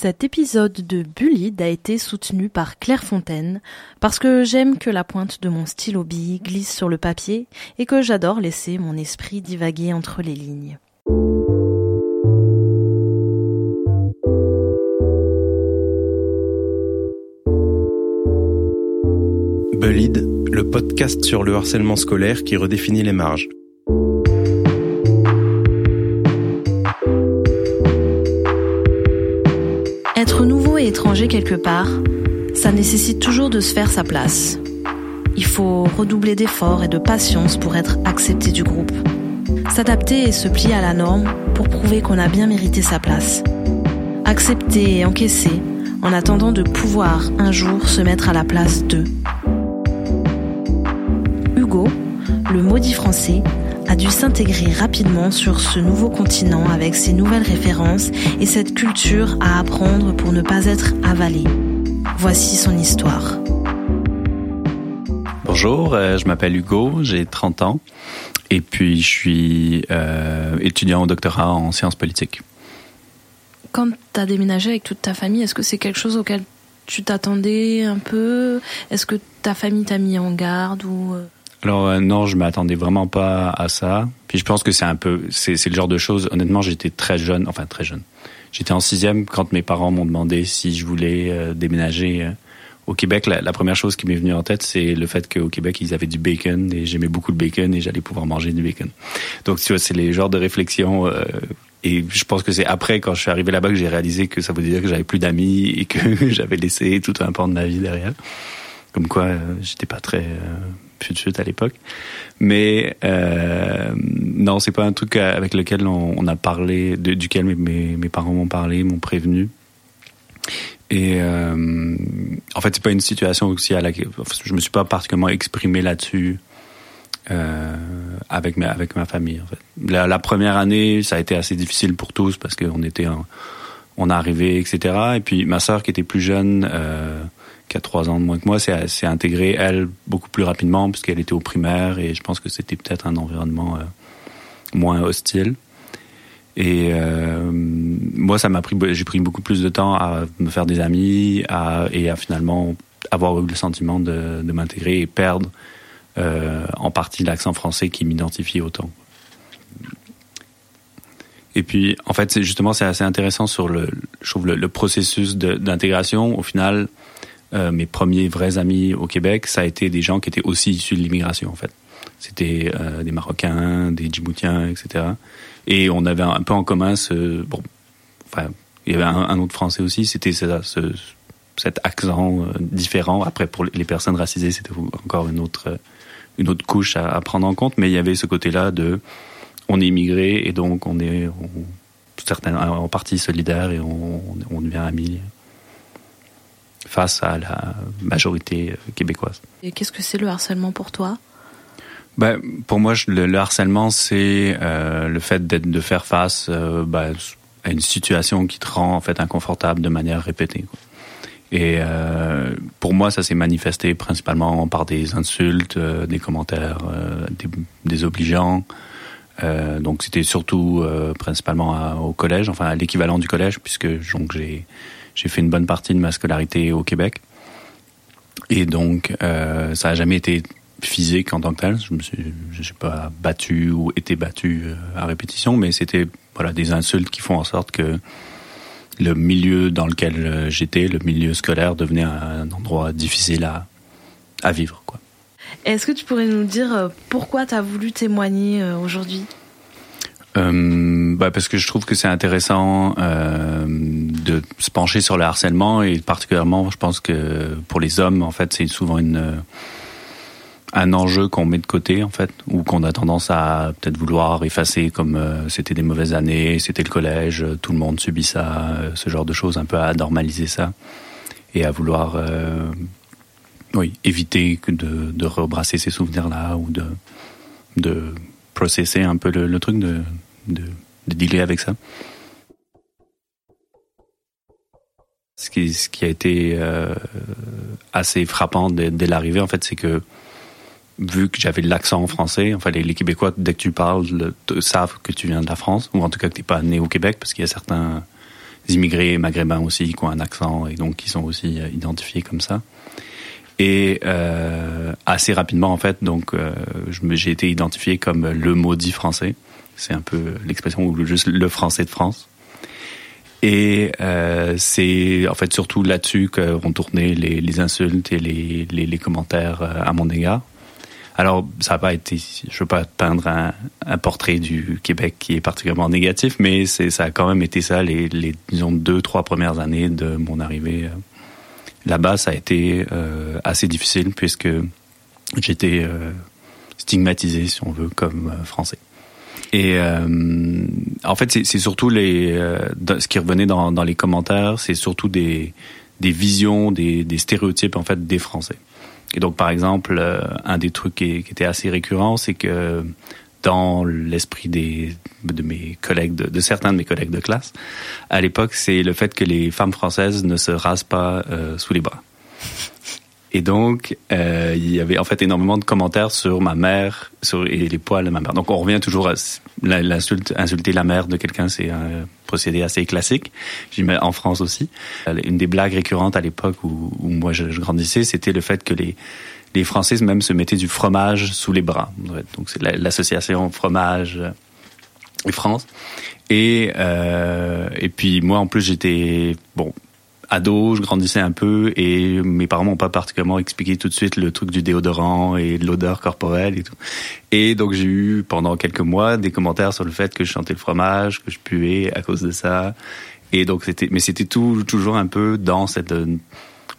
Cet épisode de Bullide a été soutenu par Claire Fontaine parce que j'aime que la pointe de mon stylo bille glisse sur le papier et que j'adore laisser mon esprit divaguer entre les lignes. Bullide, le podcast sur le harcèlement scolaire qui redéfinit les marges. Quelque part, ça nécessite toujours de se faire sa place. Il faut redoubler d'efforts et de patience pour être accepté du groupe. S'adapter et se plier à la norme pour prouver qu'on a bien mérité sa place. Accepter et encaisser en attendant de pouvoir un jour se mettre à la place d'eux. Hugo, le maudit français, a dû s'intégrer rapidement sur ce nouveau continent avec ses nouvelles références et cette culture à apprendre pour ne pas être avalé. Voici son histoire. Bonjour, euh, je m'appelle Hugo, j'ai 30 ans et puis je suis euh, étudiant au doctorat en sciences politiques. Quand tu as déménagé avec toute ta famille, est-ce que c'est quelque chose auquel tu t'attendais un peu? Est-ce que ta famille t'a mis en garde ou euh? Alors euh, non, je m'attendais vraiment pas à ça. Puis je pense que c'est un peu, c'est, le genre de choses. Honnêtement, j'étais très jeune, enfin très jeune. J'étais en sixième quand mes parents m'ont demandé si je voulais euh, déménager euh, au Québec. La, la, première chose qui m'est venue en tête, c'est le fait qu'au Québec ils avaient du bacon et j'aimais beaucoup le bacon et j'allais pouvoir manger du bacon. Donc tu vois, c'est les genres de réflexions. Euh, et je pense que c'est après, quand je suis arrivé là-bas, que j'ai réalisé que ça voulait dire que j'avais plus d'amis et que j'avais laissé tout un pan de ma vie derrière. Comme quoi, j'étais pas très suite à l'époque. Mais euh, non, c'est pas un truc avec lequel on, a parlé, de, duquel mes, parents m'ont parlé, m'ont prévenu. Et euh, en fait, c'est pas une situation aussi à laquelle je me suis pas particulièrement exprimé là-dessus euh, avec ma famille. La, première année, ça a été assez difficile pour tous parce qu'on était, en, on arrivé, etc. Et puis ma sœur qui était plus jeune. Euh, qui a trois ans de moins que moi, s'est intégrée, elle, beaucoup plus rapidement, puisqu'elle était au primaire, et je pense que c'était peut-être un environnement euh, moins hostile. Et euh, moi, ça m'a pris, j'ai pris beaucoup plus de temps à me faire des amis, à, et à finalement avoir eu le sentiment de, de m'intégrer et perdre euh, en partie l'accent français qui m'identifie autant. Et puis, en fait, justement, c'est assez intéressant sur le, je trouve le processus d'intégration. Au final, euh, mes premiers vrais amis au Québec, ça a été des gens qui étaient aussi issus de l'immigration en fait. C'était euh, des Marocains, des Djiboutiens, etc. Et on avait un peu en commun ce bon, enfin, il y avait un, autre Français aussi. C'était ce, ce, cet accent euh, différent. Après, pour les personnes racisées, c'était encore une autre une autre couche à, à, prendre en compte. Mais il y avait ce côté-là de on est immigré et donc on est on, certains en partie solidaire et on, on devient amis face à la majorité québécoise. Et qu'est-ce que c'est le harcèlement pour toi? Ben, Pour moi, le, le harcèlement, c'est euh, le fait d'être, de faire face euh, ben, à une situation qui te rend en fait inconfortable de manière répétée. Quoi. Et euh, pour moi, ça s'est manifesté principalement par des insultes, des commentaires des, désobligeants. Donc c'était surtout principalement à, au collège, enfin à l'équivalent du collège, puisque donc j'ai j'ai fait une bonne partie de ma scolarité au Québec. Et donc, euh, ça n'a jamais été physique en tant que tel. Je me suis, pas battu ou été battu euh, à répétition, mais c'était voilà des insultes qui font en sorte que le milieu dans lequel euh, j'étais, le milieu scolaire, devenait un endroit difficile à, vivre. Est-ce que tu pourrais nous dire pourquoi tu as voulu témoigner aujourd'hui? Euh, bah parce que je trouve que c'est intéressant euh, de se pencher sur le harcèlement et particulièrement, je pense que pour les hommes, en fait, c'est souvent une un enjeu qu'on met de côté en fait ou qu'on a tendance à peut-être vouloir effacer comme euh, c'était des mauvaises années, c'était le collège, tout le monde subit ça, euh, ce genre de choses, un peu à normaliser ça et à vouloir euh, oui éviter de, de rebrasser ces souvenirs là ou de de processer un peu le truc de de, de dealer avec ça. Ce qui, ce qui a été euh, assez frappant dès, dès l'arrivée, en fait, c'est que vu que j'avais l'accent français, enfin les, Québécois, dès que tu parles, le, savent que tu viens de la France, ou en tout cas que tu n'es pas né au Québec, parce qu'il y a certains immigrés maghrébins aussi qui ont un accent et donc qui sont aussi identifiés comme ça. Et euh, assez rapidement, en fait, donc, euh, j'ai été identifié comme le maudit français. C'est un peu l'expression ou juste le français de France. Et euh, c'est en fait surtout là-dessus qu'ont tourné les, insultes et les, commentaires euh, à mon égard. Alors, ça n'a pas été, je veux pas peindre un, portrait du Québec qui est particulièrement négatif, mais ça a quand même été ça les, les disons deux, trois premières années de mon arrivée euh, là-bas, ça a été assez difficile puisque j'étais stigmatisé, si on veut, comme français. Et en fait, c'est surtout les ce qui revenait dans, dans les commentaires, c'est surtout des, des visions, des, des, stéréotypes en fait des Français. Et donc, par exemple, un des trucs qui, qui était assez récurrent, c'est que dans l'esprit des de mes collègues de, de, certains de mes collègues de classe à l'époque c'est le fait que les femmes françaises ne se rasent pas euh, sous les bras et donc euh, il y avait en fait énormément de commentaires sur ma mère sur et les poils de ma mère donc on revient toujours à l'insulte insulter la mère de quelqu'un c'est un procédé assez classique j'y mets en France aussi une des blagues récurrentes à l'époque où, où moi je, je grandissais c'était le fait que les les Français même se mettaient du fromage sous les bras. Donc c'est l'association fromage et France. Et euh, et puis moi en plus j'étais bon ado, je grandissais un peu et mes parents m'ont pas particulièrement expliqué tout de suite le truc du déodorant et de l'odeur corporelle et tout. Et donc j'ai eu pendant quelques mois des commentaires sur le fait que je chantais le fromage, que je puais à cause de ça. Et donc c'était mais c'était tout toujours un peu dans cette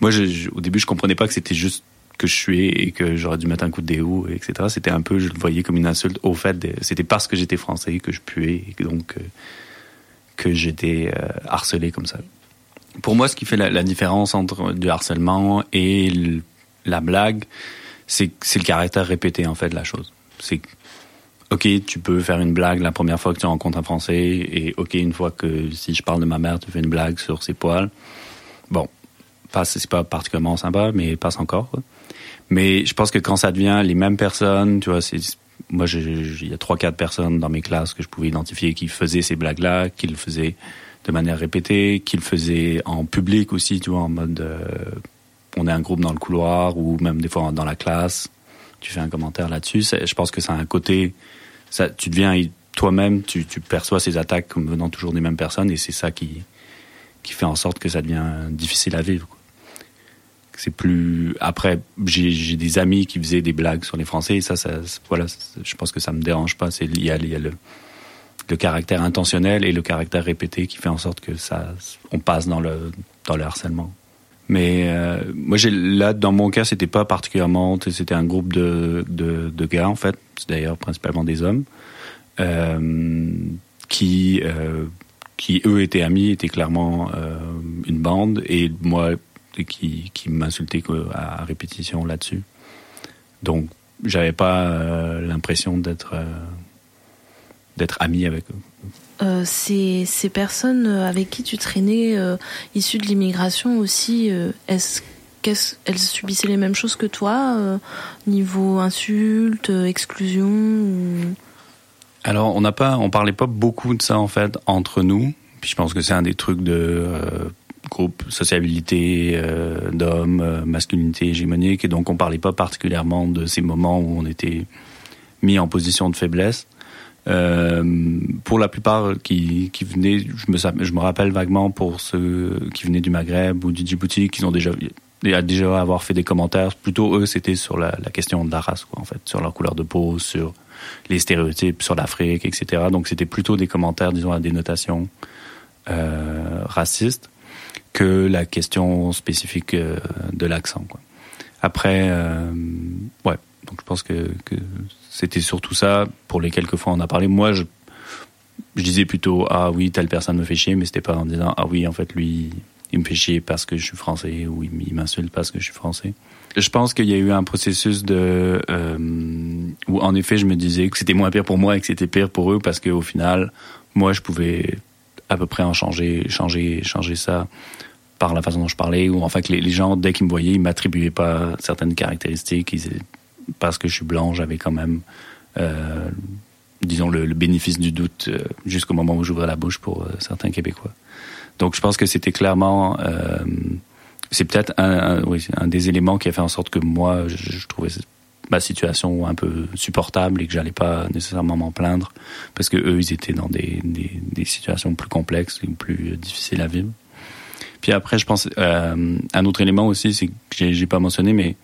moi je, au début je comprenais pas que c'était juste que je suis et que j'aurais dû mettre un coup de déo, etc. C'était un peu, je le voyais comme une insulte. Au fait, c'était parce que j'étais français que je puais et donc euh, que j'étais euh, harcelé comme ça. Pour moi, ce qui fait la, différence entre du harcèlement et la blague, c'est le caractère répété en fait de la chose. C'est ok, tu peux faire une blague la première fois que tu rencontres un Français et ok, une fois que si je parle de ma mère, tu fais une blague sur ses poils. Bon, c'est pas particulièrement sympa, mais passe encore. Mais je pense que quand ça devient les mêmes personnes, tu vois, c'est moi, il y a trois, quatre personnes dans mes classes que je pouvais identifier qui faisaient ces blagues-là, qui le faisaient de manière répétée, qui le faisaient en public aussi, tu vois, en mode, euh, on est un groupe dans le couloir ou même des fois dans la classe, tu fais un commentaire là-dessus. Je pense que ça a un côté, ça, tu deviens toi-même, tu, perçois ces attaques comme venant toujours des mêmes personnes et c'est ça qui, qui fait en sorte que ça devient difficile à vivre. C'est plus après j'ai des amis qui faisaient des blagues sur les Français et ça, ça voilà je pense que ça me dérange pas il y a le le caractère intentionnel et le caractère répété qui fait en sorte que ça on passe dans le dans le harcèlement mais euh, moi j'ai là dans mon cas c'était pas particulièrement c'était un groupe de, de de gars en fait c'est d'ailleurs principalement des hommes euh, qui euh, qui eux étaient amis étaient clairement euh, une bande et moi qui, qui m'insultait à répétition là-dessus. Donc, j'avais pas euh, l'impression d'être euh, d'être ami avec eux. Euh, ces, ces, personnes avec qui tu traînais, euh, issues de l'immigration aussi, euh, est-ce qu'elles subissaient les mêmes choses que toi, niveau insultes, exclusion ou... Alors, on n'a pas, on parlait pas beaucoup de ça en fait entre nous. Puis je pense que c'est un des trucs de groupe sociabilité euh, d'hommes, euh, masculinité hégémonique, et donc on parlait pas particulièrement de ces moments où on était mis en position de faiblesse. Euh, pour la plupart qui, qui venaient, je me, je me rappelle vaguement pour ceux qui venaient du Maghreb ou du Djibouti, qui ont déjà déjà avoir fait des commentaires. Plutôt eux, c'était sur la, la, question de la race, quoi, en fait, sur leur couleur de peau, sur les stéréotypes, sur l'Afrique, etc. Donc c'était plutôt des commentaires, disons, à dénotation euh, raciste que la question spécifique euh, de l'accent. Après, euh, ouais, donc je pense que, que c'était surtout ça. Pour les quelques fois on a parlé, moi je, je disais plutôt ah oui telle personne me fait chier, mais c'était pas en disant ah oui en fait lui il me fait chier parce que je suis français ou il m'insulte parce que je suis français. Je pense qu'il y a eu un processus de euh, où en effet je me disais que c'était moins pire pour moi et que c'était pire pour eux parce qu'au final moi je pouvais à peu près en changer, changer, changer ça par la façon dont je parlais, ou enfin que les, gens, dès qu'ils me voyaient, ils m'attribuaient pas certaines caractéristiques. Parce que je suis blanc, j'avais quand même, euh, disons, le, le, bénéfice du doute euh, jusqu'au moment où j'ouvrais la bouche pour euh, certains Québécois. Donc je pense que c'était clairement, euh, c'est peut-être un, oui, un des éléments qui a fait en sorte que moi, je, trouvais ma situation un peu supportable et que j'allais pas nécessairement m'en plaindre parce que eux, ils étaient dans des, des, des situations plus complexes et plus difficiles à vivre. Puis après, je pense euh, un autre élément aussi, c'est que j'ai pas mentionné, mais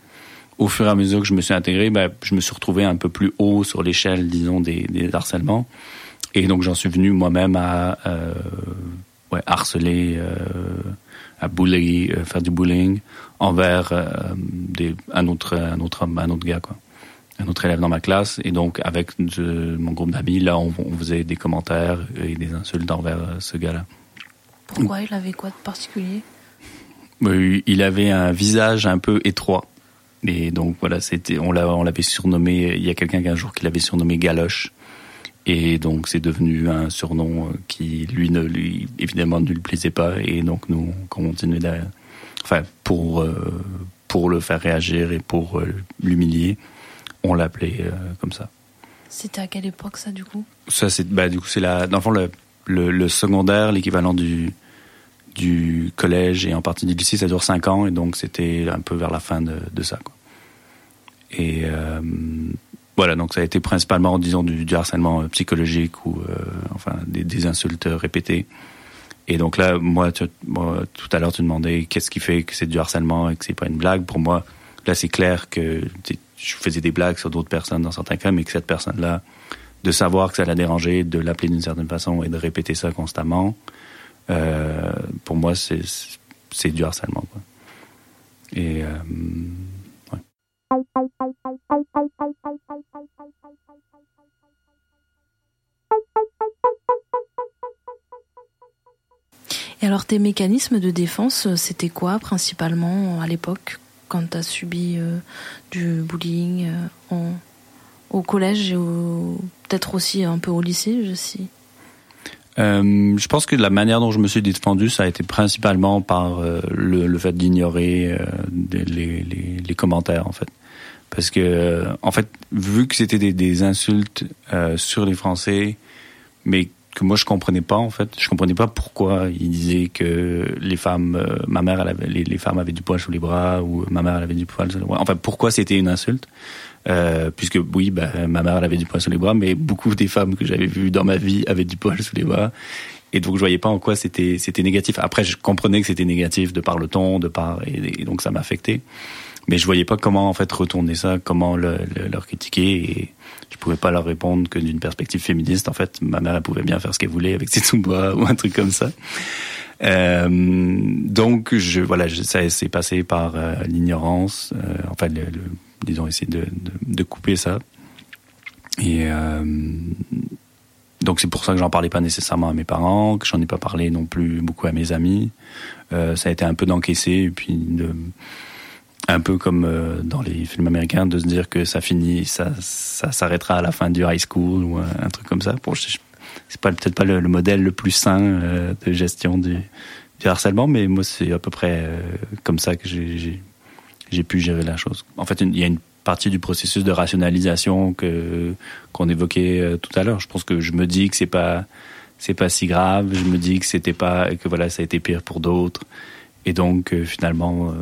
au fur et à mesure que je me suis intégré, ben, je me suis retrouvé un peu plus haut sur l'échelle, disons, des, des harcèlements. Et donc, j'en suis venu moi-même à euh, ouais, harceler, euh, à bully, euh, faire du bullying envers euh, des, un autre, un autre homme, un autre gars, quoi. Un autre élève dans ma classe. Et donc, avec mon groupe d'amis, là, on, on, faisait des commentaires et des insultes envers ce gars-là. Pourquoi il avait quoi de particulier? Il avait un visage un peu étroit. Et donc voilà, c'était, on l'avait surnommé. Il y a quelqu'un qu'un jour qui l'avait surnommé Galoche. Et donc c'est devenu un surnom euh, qui lui ne lui évidemment ne lui plaisait pas. Et donc nous on continuait enfin pour euh, pour le faire réagir et pour euh, l'humilier, on l'appelait comme ça. C'était à quelle époque ça du coup? Ça c'est bah du coup c'est la dans le, le, le secondaire, l'équivalent du du collège et en partie du lycée, ça dure 5 ans et donc c'était un peu vers la fin de, de ça. Quoi. Et euh, voilà, donc ça a été principalement, disons, du, du harcèlement euh, psychologique ou euh, enfin des, insultes répétées. Et donc là, moi, tu, moi tout à l'heure, tu demandais qu'est-ce qui fait que c'est du harcèlement et que c'est pas une blague. Pour moi, là, c'est clair que je faisais des blagues sur d'autres personnes dans certains cas, mais que cette personne-là, de savoir que ça l'a dérangé, de l'appeler d'une certaine façon et de répéter ça constamment, euh, pour moi, c'est du harcèlement. Quoi. Et euh. Et alors tes mécanismes de défense, c'était quoi principalement à l'époque quand tu as subi euh, du bullying euh, au collège et peut-être aussi un peu au lycée, je sais euh, je pense que la manière dont je me suis défendu, ça a été principalement par euh, le, le, fait d'ignorer euh, les, les, les, commentaires, en fait. Parce que, en fait, vu que c'était des, des, insultes euh, sur les Français, mais que moi je comprenais pas, en fait, je comprenais pas pourquoi ils disaient que les femmes, ma mère, elle avait, les, femmes avaient du poil sous les bras ou ma mère, elle avait du poil sous les bras. Enfin, pourquoi c'était une insulte? Euh, puisque oui, bah, ma mère elle avait du poil sous les bras, mais beaucoup des femmes que j'avais vues dans ma vie avaient du poil sous les bras. Et donc je voyais pas en quoi c'était c'était négatif. Après je comprenais que c'était négatif de par le ton, de par et, donc ça m'affectait. Mais je voyais pas comment en fait retourner ça, comment le, leur critiquer et je pouvais pas leur répondre que d'une perspective féministe. En fait, ma mère elle pouvait bien faire ce qu'elle voulait avec ses sous-bois ou un truc comme ça. Euh, donc je voilà, ça s'est passé par euh, l'ignorance, euh, enfin le, le, disons, essayer de, de, couper ça. Et euh, donc c'est pour ça que j'en parlais pas nécessairement à mes parents, que j'en ai pas parlé non plus beaucoup à mes amis. Euh, ça a été un peu d'encaisser et puis un peu comme euh, dans les films américains, de se dire que ça finit, ça, ça s'arrêtera à la fin du high school ou un, truc comme ça. Bon, c'est pas peut-être pas le, le, modèle le plus sain de gestion du, du harcèlement, mais moi c'est à peu près comme ça que j'ai j'ai pu gérer la chose. En fait, il y a une partie du processus de rationalisation que qu'on évoquait euh, tout à l'heure. Je pense que je me dis que c'est pas c'est pas si grave. Je me dis que c'était pas que voilà ça a été pire pour d'autres. Et donc euh, finalement euh,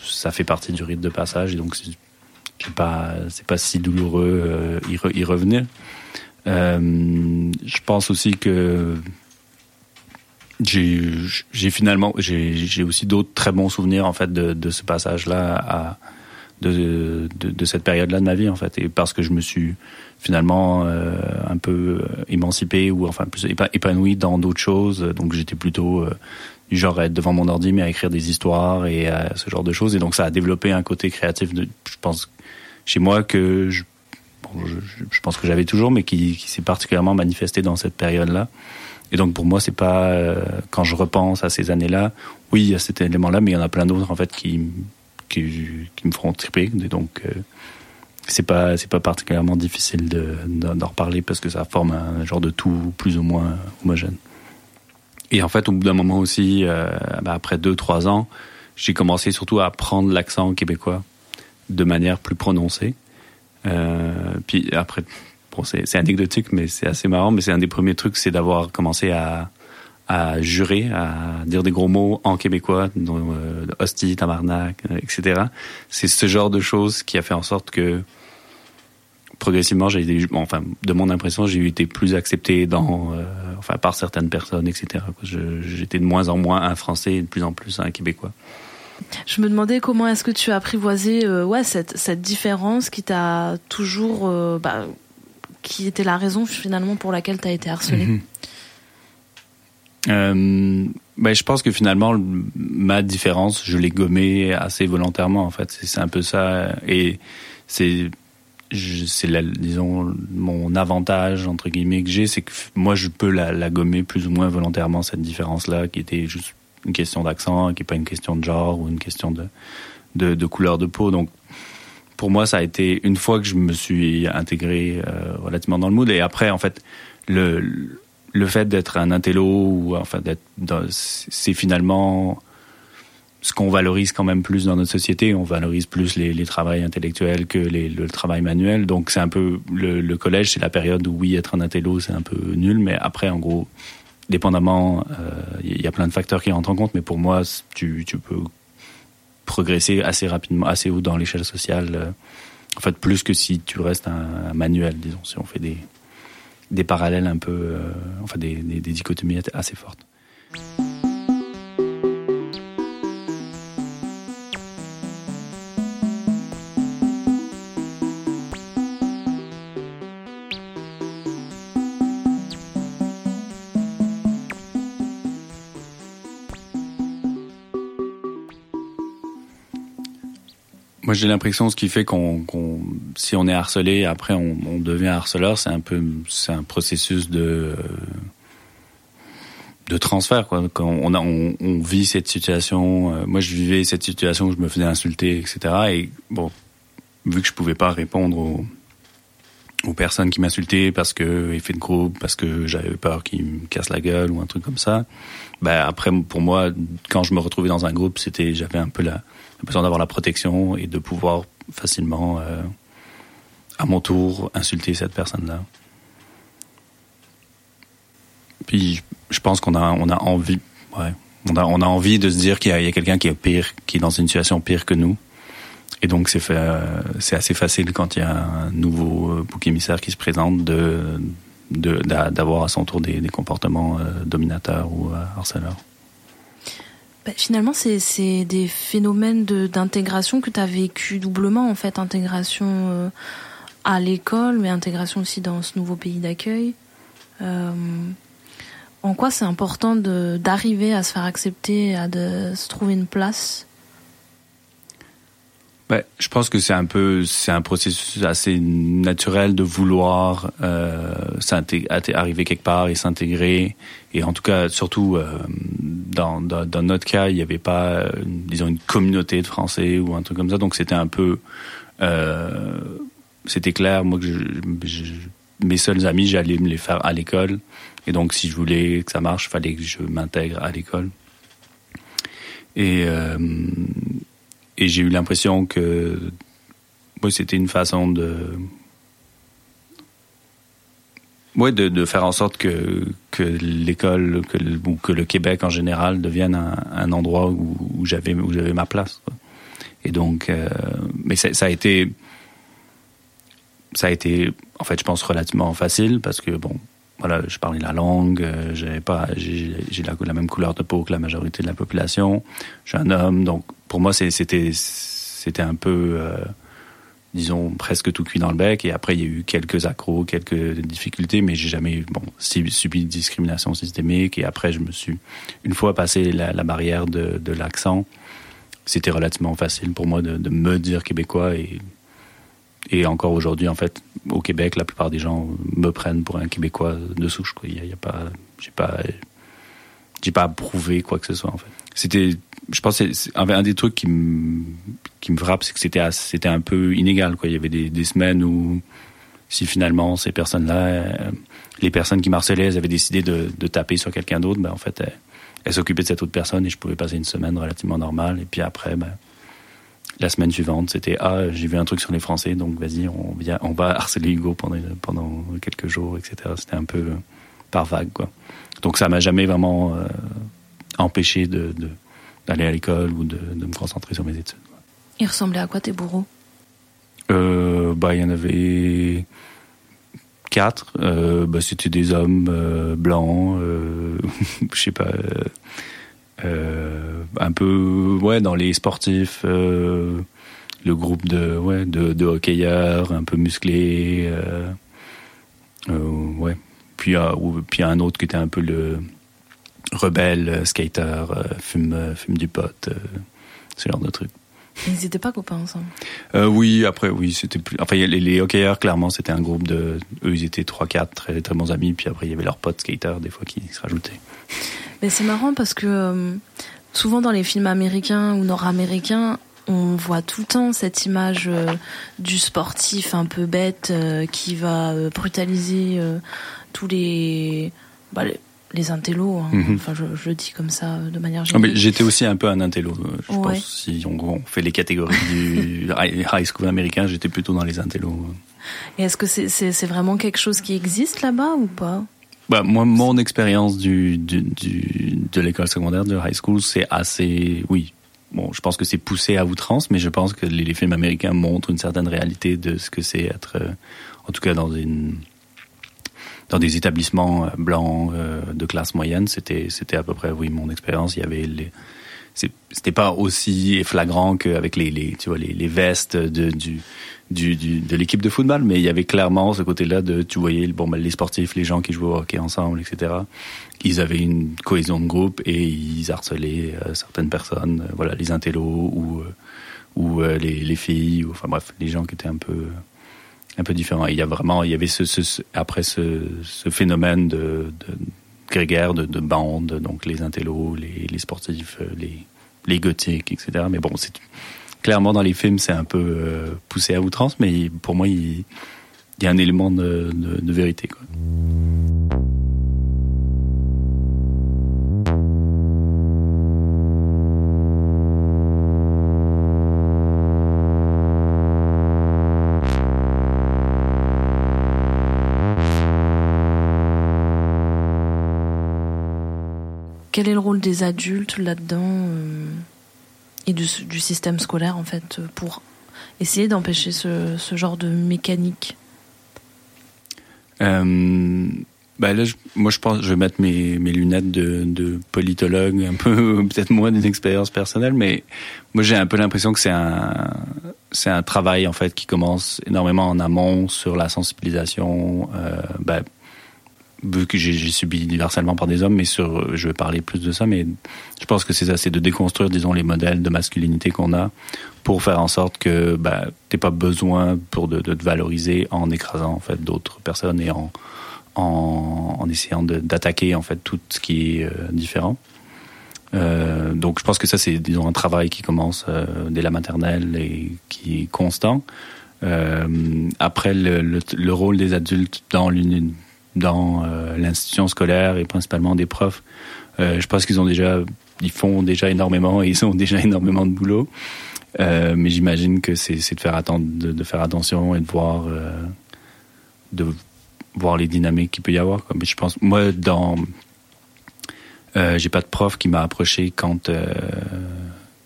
ça fait partie du rite de passage. Et donc c'est pas c'est pas si douloureux euh, y, y, revenir. Euh, je pense aussi que j'ai finalement j'ai aussi d'autres très bons souvenirs en fait de, de ce passage là de, de, de cette période là de ma vie en fait. Et parce que je me suis finalement euh, un peu émancipé ou enfin plus épanoui dans d'autres choses. Donc j'étais plutôt euh, du genre à être devant mon ordi mais à écrire des histoires et à ce genre de choses. Et donc ça a développé un côté créatif de je pense chez moi que je, bon, je, je pense que j'avais toujours mais qui, qui s'est particulièrement manifesté dans cette période là et donc pour moi, c'est pas euh, quand je repense à ces années-là, oui, il y a cet élément-là, mais il y en a plein d'autres en fait qui qui, qui me feront triper. Et donc euh, c'est pas c'est pas particulièrement difficile de d'en reparler parce que ça forme un genre de tout plus ou moins homogène. Et en fait, au bout d'un moment aussi, euh, bah, après deux trois ans, j'ai commencé surtout à apprendre l'accent québécois de manière plus prononcée. Euh, puis après bon, c'est anecdotique, mais c'est assez marrant. Mais c'est un des premiers trucs, c'est d'avoir commencé à, à jurer, à dire des gros mots en québécois, dont, euh, hostie, tabarnak, euh, etc. C'est ce genre de choses qui a fait en sorte que progressivement, j'ai enfin, de mon impression, j'ai été plus accepté dans, euh, enfin, par certaines personnes, etc. J'étais de moins en moins un Français et de plus en plus un Québécois. Je me demandais comment est-ce que tu as apprivoisé euh, ouais, cette, cette différence qui t'a toujours. Bah, qui était la raison finalement pour laquelle tu as été harcelé mhm. euh, ben, je pense que finalement ma différence, je l'ai gommée assez volontairement en fait. C'est un peu ça et c'est disons mon avantage entre guillemets que j'ai, c'est que moi je peux la, gommer plus ou moins volontairement cette différence là qui était juste une question d'accent, qui n'est pas une question de genre ou une question de, de, couleur de peau. Donc, pour moi, ça a été une fois que je me suis intégré euh, relativement dans le mood. Et après, en fait, le, le fait d'être un intello enfin c'est finalement ce qu'on valorise quand même plus dans notre société. On valorise plus les, les travaux intellectuels que les, le travail manuel. Donc c'est un peu le, le collège, c'est la période où oui, être un intello, c'est un peu nul, mais après, en gros, dépendamment, il euh, y a plein de facteurs qui rentrent en compte, mais pour moi, tu, tu peux progresser assez rapidement, assez haut dans l'échelle sociale. Euh, en fait, plus que si tu restes un, manuel, disons, si on fait des, des parallèles un peu, euh, enfin des, des dichotomies assez fortes. Moi, j'ai l'impression ce qui fait qu'on, si on est harcelé, après on, on devient harceleur, c'est un peu, c'est un processus de de transfert. Quoi. Quand on, a, on, on vit cette situation. Euh, moi, je vivais cette situation où je me faisais insulter, etc. Et bon, vu que je pouvais pas répondre aux, aux personnes qui m'insultaient parce que effet de groupe, parce que j'avais peur qu'ils me cassent la gueule ou un truc comme ça. Ben après, pour moi, quand je me retrouvais dans un groupe, c'était, j'avais un peu la besoin d'avoir la protection et de pouvoir facilement, euh, à mon tour, insulter cette personne-là. Puis je pense qu'on a, on a envie, ouais, on a, on a envie de se dire qu'il y a, quelqu'un qui est pire, qui est dans une situation pire que nous. Et donc c'est euh, assez facile quand il y a un nouveau euh, bouc émissaire qui se présente de d'avoir à son tour des, comportements dominateurs ou harceleurs. Bah, finalement, c'est des phénomènes d'intégration que tu as vécu doublement, en fait, intégration euh, à l'école, mais intégration aussi dans ce nouveau pays d'accueil. Euh, en quoi c'est important d'arriver à se faire accepter, à se trouver une place Ouais, je pense que c'est un peu, c'est un processus assez naturel de vouloir euh, arriver quelque part et s'intégrer. Et en tout cas, surtout euh, dans, dans, dans, notre cas, il n'y avait pas, disons, une communauté de Français ou un truc comme ça. Donc c'était un peu, euh, c'était clair. Moi, que je, mes seuls amis, j'allais me les faire à l'école. Et donc, si je voulais que ça marche, fallait que je m'intègre à l'école. Et euh, et j'ai eu l'impression que oui, c'était une façon de ouais, de, de, faire en sorte que, que l'école que ou que le Québec en général devienne un, endroit où, j'avais où j'avais ma place. Et donc, euh, mais ça, a été ça a été en fait, je pense relativement facile parce que bon, voilà, je parlais la langue, euh, j'ai la, la, même couleur de peau que la majorité de la population. Je suis un homme, donc pour moi c'était un peu, euh, disons presque tout cuit dans le bec. Et après il y a eu quelques accros, quelques difficultés, mais j'ai jamais bon subi de discrimination systémique. Et après je me suis une fois passé la, barrière de, l'accent, c'était relativement facile pour moi de, me dire québécois et encore aujourd'hui, en fait, au Québec, la plupart des gens me prennent pour un Québécois de souche. Il y a, pas, j'ai pas, j'ai pas prouvé quoi que ce soit. En fait, c'était, je pense, un des trucs qui me, frappe, c'est que c'était, un peu inégal. Quoi. Il y avait des, semaines où, si finalement ces personnes-là, euh, les personnes qui marcelaient, elles avaient décidé de, de taper sur quelqu'un d'autre, ben en fait, elles, s'occupaient de cette autre personne et je pouvais passer une semaine relativement normale. Et puis après, ben la semaine suivante, c'était ah j'ai vu un truc sur les Français, donc vas-y on, va harceler Hugo pendant quelques jours, etc. C'était un peu par vague, quoi. Donc ça m'a jamais vraiment empêché de, d'aller à l'école ou de, de, me concentrer sur mes études. Ils ressemblaient à quoi tes bourreaux? Euh, Bah, il y en avait quatre. Euh, bah, c'était des hommes euh, blancs, je sais pas, un peu ouais dans les sportifs. le groupe de ouais de, de hockeyeurs un peu musclés. ouais. Puis puis un autre qui était un peu le rebelle, skater, fume fume du pot, ce genre de trucs. Ils n'étaient pas copains ensemble. Euh, oui, après, oui, c'était plus. Enfin, les, les hockeyeurs, clairement, c'était un groupe de. Eux, ils étaient 3-4 très, très bons amis. Puis après, il y avait leurs potes skaters, des fois, qui se rajoutaient. Mais c'est marrant parce que euh, souvent dans les films américains ou nord-américains, on voit tout le temps cette image euh, du sportif un peu bête euh, qui va brutaliser tous les, bah, les les intellos. Hein. Mhm. Enfin, je, je, dis comme ça euh, de manière générale. J'étais aussi un peu un intello. Euh, je pense si on, fait les catégories du high school américain, j'étais plutôt dans les intellos. Et est-ce que c'est vraiment quelque chose qui existe là-bas ou pas? Bah, moi, mon expérience du, du, du, de l'école secondaire, de high school, c'est assez, oui. Bon, je pense que c'est poussé à outrance, mais je pense que les, les, films américains montrent une certaine réalité de ce que c'est être, euh, en tout cas dans une, dans des établissements euh, blancs euh, de classe moyenne, c'était c'était à peu près oui mon expérience. Il y avait les c'était pas aussi flagrant qu'avec les, les tu vois les, les vestes de du du, du, de l'équipe de football, mais il y avait clairement ce côté-là de, tu voyais, bon, ben, les sportifs, les gens qui jouaient au hockey ensemble, etc. Ils avaient une cohésion de groupe et ils harcelaient euh, certaines personnes, voilà, les intellos ou, ou les, les, filles, enfin bref, les gens qui étaient un peu, un peu différent. il y a vraiment, il y avait après ce, phénomène de, de grégaire, de, de bande, donc les intellos, les, sportifs, euh, les, gothiques, etc. Mais bon, c'est clairement dans les films, c'est un peu euh, poussé à outrance, mais pour moi, il, y a un élément de, vérité. Quel est le rôle des adultes là-dedans euh, et du, système scolaire en fait pour essayer d'empêcher ce, genre de mécanique? Euh, bah là, moi je pense, je vais mettre mes, lunettes de, politologue, un peu peut-être moins d'une expérience personnelle, mais moi j'ai un peu l'impression que c'est un c'est un travail en fait qui commence énormément en amont sur la sensibilisation, euh, bah, que j'ai subi du harcèlement par des hommes, mais sur, je vais parler plus de ça, mais je pense que c'est ça, c'est de déconstruire, disons, les modèles de masculinité qu'on a pour faire en sorte que bah, t'aies pas besoin pour de, de, te valoriser en écrasant en fait d'autres personnes et en en, en essayant d'attaquer en fait tout ce qui est euh, différent. Euh, donc je pense que ça c'est disons un travail qui commence euh, dès la maternelle et qui est constant. Euh, après le, le, le, rôle des adultes dans l'union dans euh, l'institution scolaire et principalement des profs. Euh, je pense qu'ils ont déjà, ils font déjà énormément et ils ont déjà énormément de boulot. Euh, mais j'imagine que c'est de faire attention et de voir, de voir les dynamiques qu'il peut y avoir. Mais je pense, moi, dans, j'ai pas de prof qui m'a approché quand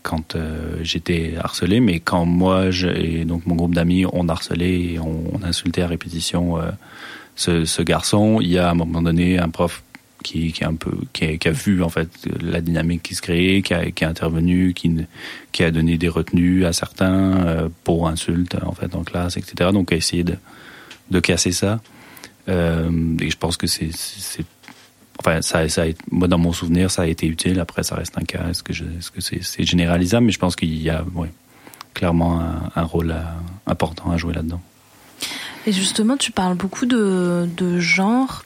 quand j'étais harcelé, mais quand moi et donc mon groupe d'amis on harcelé et on, on insultait à répétition ce, garçon, il y a à un moment donné un prof qui, qui, un peu, qui a, a, vu en fait la dynamique qui se créait, qui a, a intervenu, qui, a donné des retenues à certains euh, pour insultes en fait en classe, etc. Donc a essayé de, casser ça. Euh, et je pense que c'est, enfin ça, a, moi dans mon souvenir ça a été utile. Après ça reste un cas. Est-ce que c'est, généralisable? Mais je pense qu'il y a, clairement un, rôle important à jouer là-dedans. Et justement, tu parles beaucoup de, genre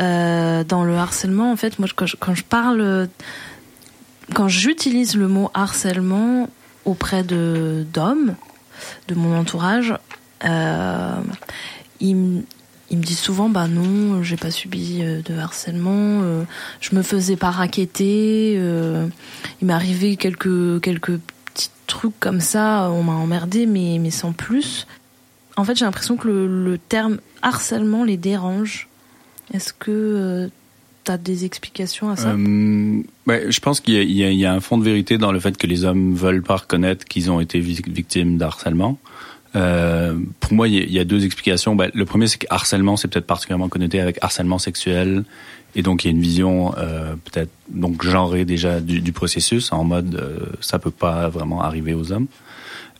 euh, dans le harcèlement. En fait, moi, quand je, parle, quand j'utilise le mot harcèlement auprès de d'hommes de mon entourage, euh, ils, me disent souvent bah non j'ai pas subi euh, de harcèlement je me faisais pas raqueter il m'est arrivé quelques quelques petits trucs comme ça on m'a emmerdé mais sans plus en fait, j'ai l'impression que le, terme harcèlement les dérange Est-ce que tu as des explications à ça? Je pense qu'il y, a un fond de vérité dans le fait que les hommes veulent pas reconnaître qu'ils ont été victimes d'harcèlement. Euh, pour moi, il y, a deux explications. Ben, le premier, c'est que harcèlement, c'est peut-être particulièrement connoté avec harcèlement sexuel, et donc il y a une vision euh, peut-être donc genrée déjà du, du processus, en mode euh, ça peut pas vraiment arriver aux hommes.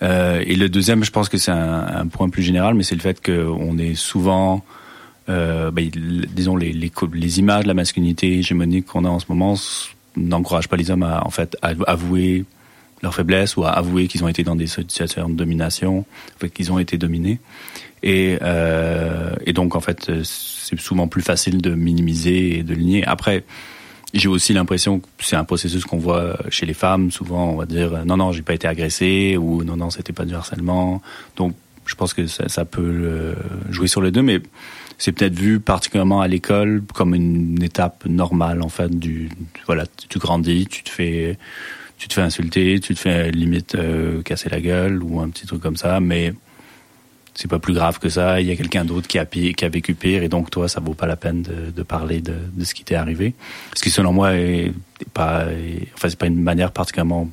Euh, et le deuxième, je pense que c'est un, un, point plus général, mais c'est le fait qu'on est souvent, euh, ben, disons les, les, les, images de la masculinité hégémonique qu'on a en ce moment n'encouragent pas les hommes à en fait à avouer leur faiblesse ou à avouer qu'ils ont été dans des situations de domination, qu'ils ont été dominés. Et, euh, et donc, en fait, c'est souvent plus facile de minimiser et de nier. Après, j'ai aussi l'impression que c'est un processus qu'on voit chez les femmes. Souvent, on va dire non, non, j'ai pas été agressé ou non, non, c'était pas du harcèlement. Donc, je pense que ça, peut euh, jouer sur les deux, mais c'est peut-être vu particulièrement à l'école comme une étape normale en fait du voilà, tu grandis, tu te fais tu te fais insulter, tu te fais limite euh, casser la gueule ou un petit truc comme ça, mais c'est pas plus grave que ça. Il y a quelqu'un d'autre qui a, qui a vécu pire et donc toi, ça vaut pas la peine de, parler de, ce qui t'est arrivé. Ce qui, selon moi, est, pas, enfin, c'est pas une manière particulièrement,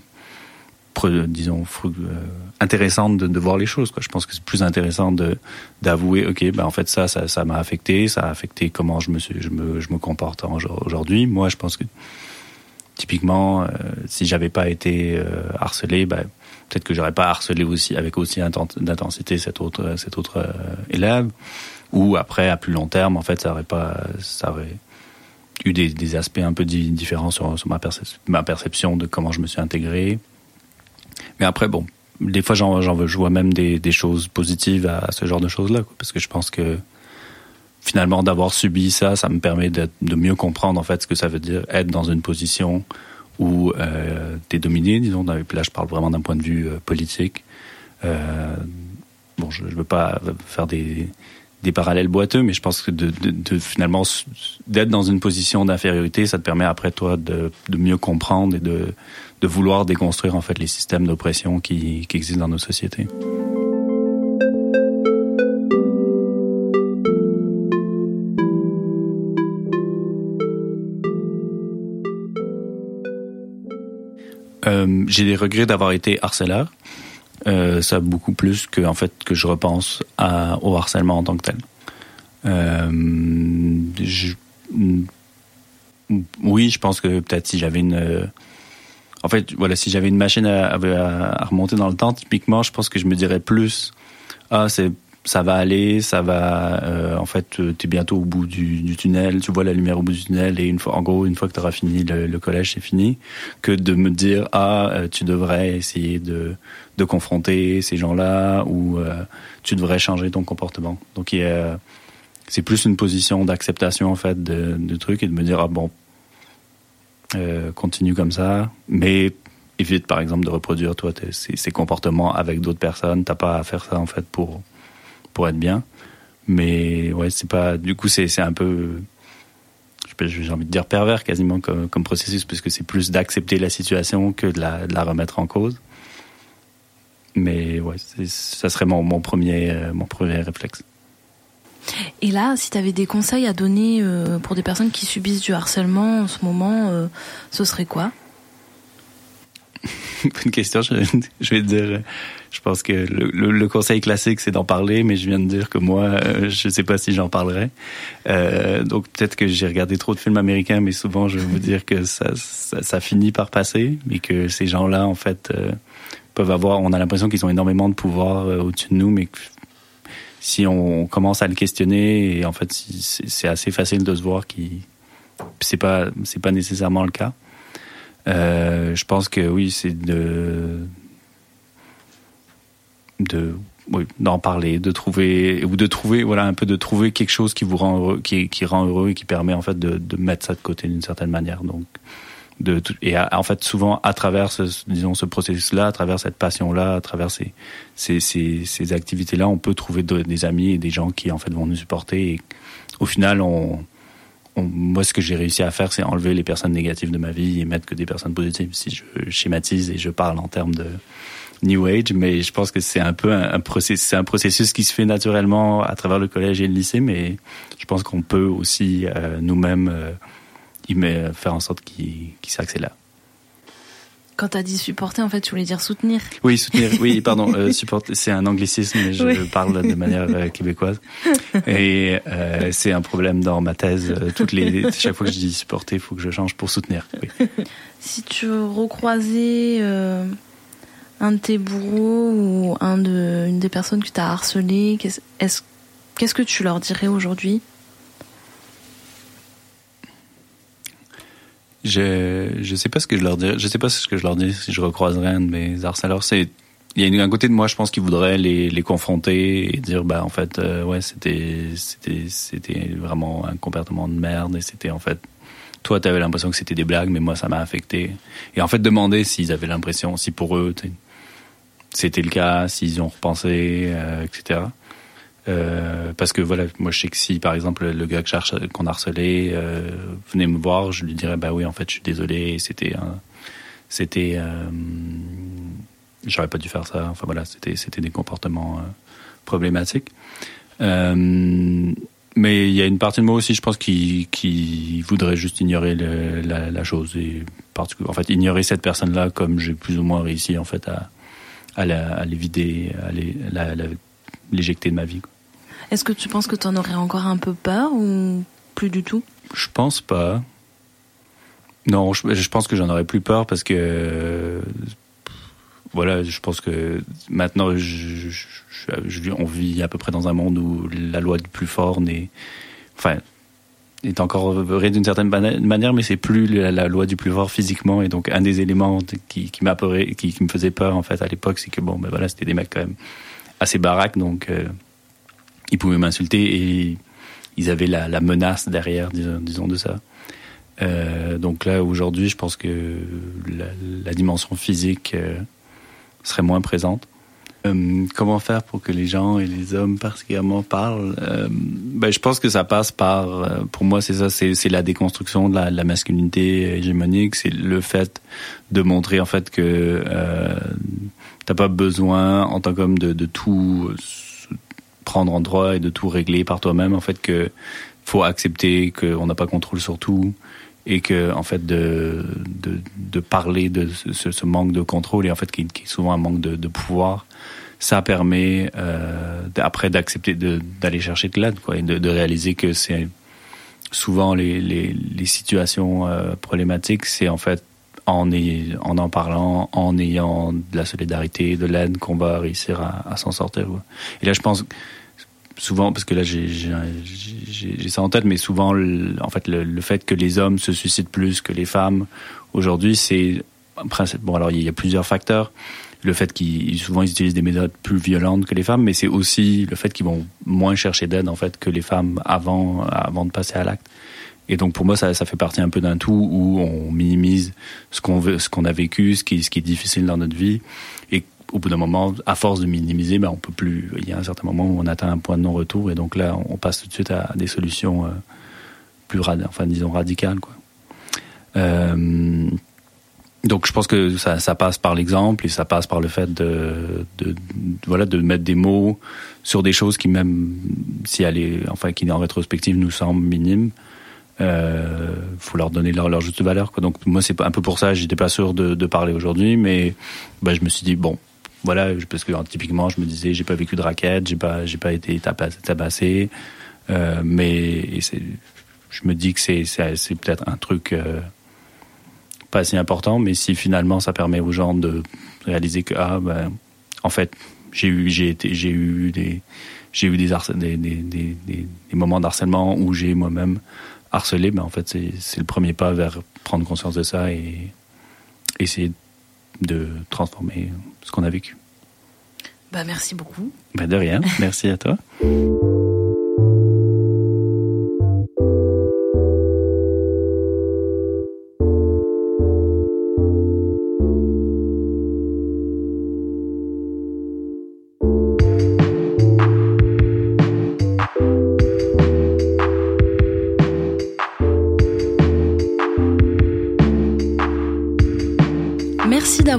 disons, euh, intéressante de, voir les choses. Quoi. Je pense que c'est plus intéressant d'avouer, ok, ben en fait ça, ça, m'a affecté, ça a affecté comment je me suis, je me, je me comporte aujourd'hui. Moi, je pense que Typiquement, euh, si j'avais pas été euh, harcelé, bah, peut-être que j'aurais pas harcelé aussi avec aussi d'intensité cet autre cet autre euh, élève. Ou après, à plus long terme, en fait, ça aurait pas, ça aurait eu des, aspects un peu différents sur, ma, perception de comment je me suis intégré. Mais après, bon, des fois, j'en veux, je vois même des, des choses positives à, à ce genre de choses-là, parce que je pense que finalement d'avoir subi ça, ça me permet de, mieux comprendre en fait ce que ça veut dire être dans une position où euh, tu es dominé, disons. Là, je parle vraiment d'un point de vue euh, politique. Euh, bon, je ne veux pas faire des, des parallèles boiteux, mais je pense que de, de, de finalement d'être dans une position d'infériorité, ça te permet après toi de, de mieux comprendre et de, de vouloir déconstruire en fait les systèmes d'oppression qui, qui existent dans nos sociétés. Euh, j'ai des regrets d'avoir été harceleur. Euh, ça beaucoup plus que en fait que je repense à, au harcèlement en tant que tel. Euh, je, oui, je pense que peut-être si j'avais une en fait, voilà, si j'avais une machine à, à, remonter dans le temps, typiquement, je pense que je me dirais plus, ah, c'est ça va aller, ça va. Euh, en fait, euh, tu es bientôt au bout du, tunnel, tu vois la lumière au bout du tunnel, et une fois, en gros, une fois que tu auras fini le, collège, c'est fini. Que de me dire ah, euh, tu devrais essayer de de confronter ces gens-là ou tu devrais changer ton comportement. Donc, c'est plus une position d'acceptation en fait de, de trucs et de me dire ah bon, continue comme ça, mais évite par exemple de reproduire toi ces comportements avec d'autres personnes. T'as pas à faire ça en fait pour pour être bien. Mais ouais, c'est pas. Du coup, c'est un peu. J'ai envie de dire pervers quasiment comme, comme processus, puisque c'est plus d'accepter la situation que de la, de la, remettre en cause. Mais ouais, ça serait mon, mon, premier, euh, mon premier réflexe. Et là, si tu avais des conseils à donner euh, pour des personnes qui subissent du harcèlement en ce moment, euh, ce serait quoi? Bonne question. Je, vais dire, je pense que le, conseil classique, c'est d'en parler, mais je viens de dire que moi, euh, je ne sais pas si j'en parlerai. Euh, donc peut-être que j'ai regardé trop de films américains, mais souvent, je vais vous dire que ça, finit par passer, et que ces gens-là, en fait, euh, peuvent avoir. On a l'impression qu'ils ont énormément de pouvoir au-dessus de nous, mais que si on commence à le questionner, en fait, c'est assez facile de se voir qu'il c'est pas c'est pas nécessairement le cas. Euh, je pense que oui, c'est de de oui, d'en parler, de trouver ou de trouver voilà un peu de trouver quelque chose qui vous rend heureux, qui, rend heureux et qui permet en fait de, de mettre ça de côté d'une certaine manière. Donc de et en fait souvent à travers ce, disons ce processus là, à travers cette passion là, à travers ces ces, ces, ces activités là, on peut trouver des amis et des gens qui en fait vont nous supporter. Et au final, on moi, ce que j'ai réussi à faire, c'est enlever les personnes négatives de ma vie et mettre que des personnes positives. Si je schématise et je parle en termes de, New Age, mais je pense que c'est un peu un, processus, c'est un processus qui se fait naturellement à travers le collège et le lycée, mais je pense qu'on peut aussi euh, nous-mêmes euh, y faire en sorte qu'il s'accélère. Quand tu as dit supporter, en fait, tu voulais dire soutenir. Oui, soutenir. Oui, pardon. Euh, supporter, c'est un anglicisme, mais je parle de manière euh, québécoise. Et euh, c'est un problème dans ma thèse. Toutes les, chaque fois que je dis supporter, il faut que je change pour soutenir. Oui. Si tu recroisais un de tes bourreaux ou un de, une des personnes que tu as harcelées, qu'est-ce, qu'est-ce que tu leur dirais aujourd'hui? Je je sais pas ce que je leur dis. Je sais pas ce que je leur dis si je recroiserais un de mes harceleurs. C'est il y a un côté de moi, je pense, qui voudrait les, les confronter et dire, bah en fait, euh, ouais, c'était c'était c'était vraiment un comportement de merde et c'était en fait, toi, tu avais l'impression que c'était des blagues, mais moi, ça m'a affecté. Et en fait, demander s'ils avaient l'impression, si pour eux, c'était le cas, s'ils ont repensé, euh, etc. Euh, parce que voilà, moi je sais que si par exemple le gars que qu'on a harcelé euh, venait me voir, je lui dirais bah oui en fait je suis désolé, c'était c'était euh, j'aurais pas dû faire ça. Enfin voilà, c'était c'était des comportements euh, problématiques. Euh, mais il y a une partie de moi aussi, je pense, qui, qui voudrait juste ignorer la, la, chose et en fait ignorer cette personne-là comme j'ai plus ou moins réussi en fait à à, la, à vider, à l'éjecter de ma vie. Quoi. Est-ce que tu penses que tu en aurais encore un peu peur ou plus du tout? Je pense pas. Non, je, pense que j'en aurais plus peur parce que voilà, je pense que maintenant, on vit à peu près dans un monde où la loi du plus fort n'est, enfin, est encore vraie d'une certaine manière, mais c'est plus la, loi du plus fort physiquement. Et donc, un des éléments qui, qui qui, qui, me faisait peur en fait à l'époque, c'est que bon, ben voilà, c'était des mecs quand même assez baraques, donc. Euh, ils pouvaient m'insulter et ils avaient la, la menace derrière, disons, disons de ça. Euh, donc là, aujourd'hui, je pense que la, la dimension physique euh, serait moins présente. Euh, comment faire pour que les gens et les hommes particulièrement parlent? Euh, ben, Je pense que ça passe par, euh, pour moi, c'est ça, c'est la déconstruction de la, la masculinité hégémonique, c'est le fait de montrer en fait que t'as pas besoin en tant qu'homme de, de tout prendre en droit et de tout régler par toi-même. En fait, que faut accepter qu'on n'a pas contrôle sur tout et que en fait de de, de parler de ce, ce, manque de contrôle et en fait qui, qui est souvent un manque de, de pouvoir ça permet euh, après d'accepter d'aller chercher de l'aide quoi et de, de réaliser que c'est souvent les, les, les situations euh, problématiques c'est en fait en, en en parlant en ayant de la solidarité de l'aide qu'on va réussir à, s'en sortir et là je pense souvent, parce que là j'ai ça en tête, mais souvent, le, en fait, le, fait que les hommes se suicident plus que les femmes aujourd'hui, c'est bon. Alors il y a plusieurs facteurs. Le fait qu'ils souvent ils utilisent des méthodes plus violentes que les femmes, mais c'est aussi le fait qu'ils vont moins chercher d'aide en fait que les femmes avant avant de passer à l'acte. Et donc pour moi ça, fait partie un peu d'un tout où on minimise ce qu'on veut, ce qu'on a vécu, ce qui, est difficile dans notre vie, et au bout d'un moment, à force de minimiser, ben on peut plus. Il y a un certain moment où on atteint un point de non-retour et donc là, on passe tout de suite à des solutions euh, plus rad enfin disons radicales. Euh, donc je pense que ça, passe par l'exemple et ça passe par le fait de, de, voilà de mettre des mots sur des choses qui même si elle est enfin qui en rétrospective nous semblent minimes euh, faut leur donner leur, juste valeur quoi. Donc moi c'est un peu pour ça j'étais pas sûr de, de parler aujourd'hui mais bah, je me suis dit bon voilà, parce que typiquement, je me disais, j'ai pas vécu de raquette, j'ai pas, j'ai pas été tabassé, euh, mais je me dis que c'est, c'est, peut-être un truc euh, pas si important, mais si finalement ça permet aux gens de réaliser que ah ben, en fait, j'ai eu, j'ai été, j'ai eu des, j'ai eu des, des, des, des, moments d'harcèlement où j'ai moi-même harcelé, ben en fait c'est, c'est le premier pas vers prendre conscience de ça et essayer de transformer ce qu'on a vécu. Bah, merci beaucoup. Bah, de rien, merci à toi.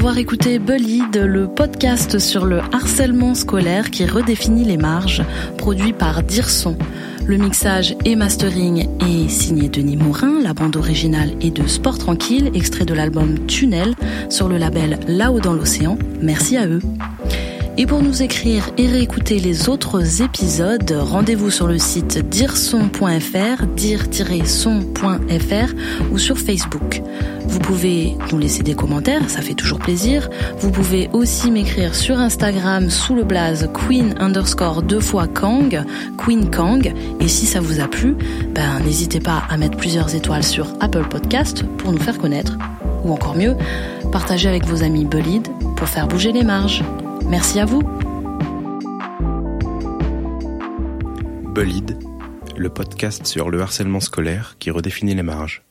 avoir écouté Bullied, le podcast sur le harcèlement scolaire qui redéfinit les marges, produit par Dirson. Le mixage et mastering est signé Denis Morin, la bande originale est de Sport Tranquille, extrait de l'album Tunnel sur le label Là-haut dans l'océan. Merci à eux. Et pour nous écrire et réécouter les autres épisodes, rendez-vous sur le site direson.fr, dire-son.fr ou sur Facebook. Vous pouvez nous laisser des commentaires, ça fait toujours plaisir. Vous pouvez aussi m'écrire sur Instagram sous le blaze queen underscore deux fois Kang, Queen Kang. Et si ça vous a plu, ben n'hésitez pas à mettre plusieurs étoiles sur Apple Podcast pour nous faire connaître. Ou encore mieux, partagez avec vos amis Bullied pour faire bouger les marges. Merci à vous. Bullied, le podcast sur le harcèlement scolaire qui redéfinit les marges.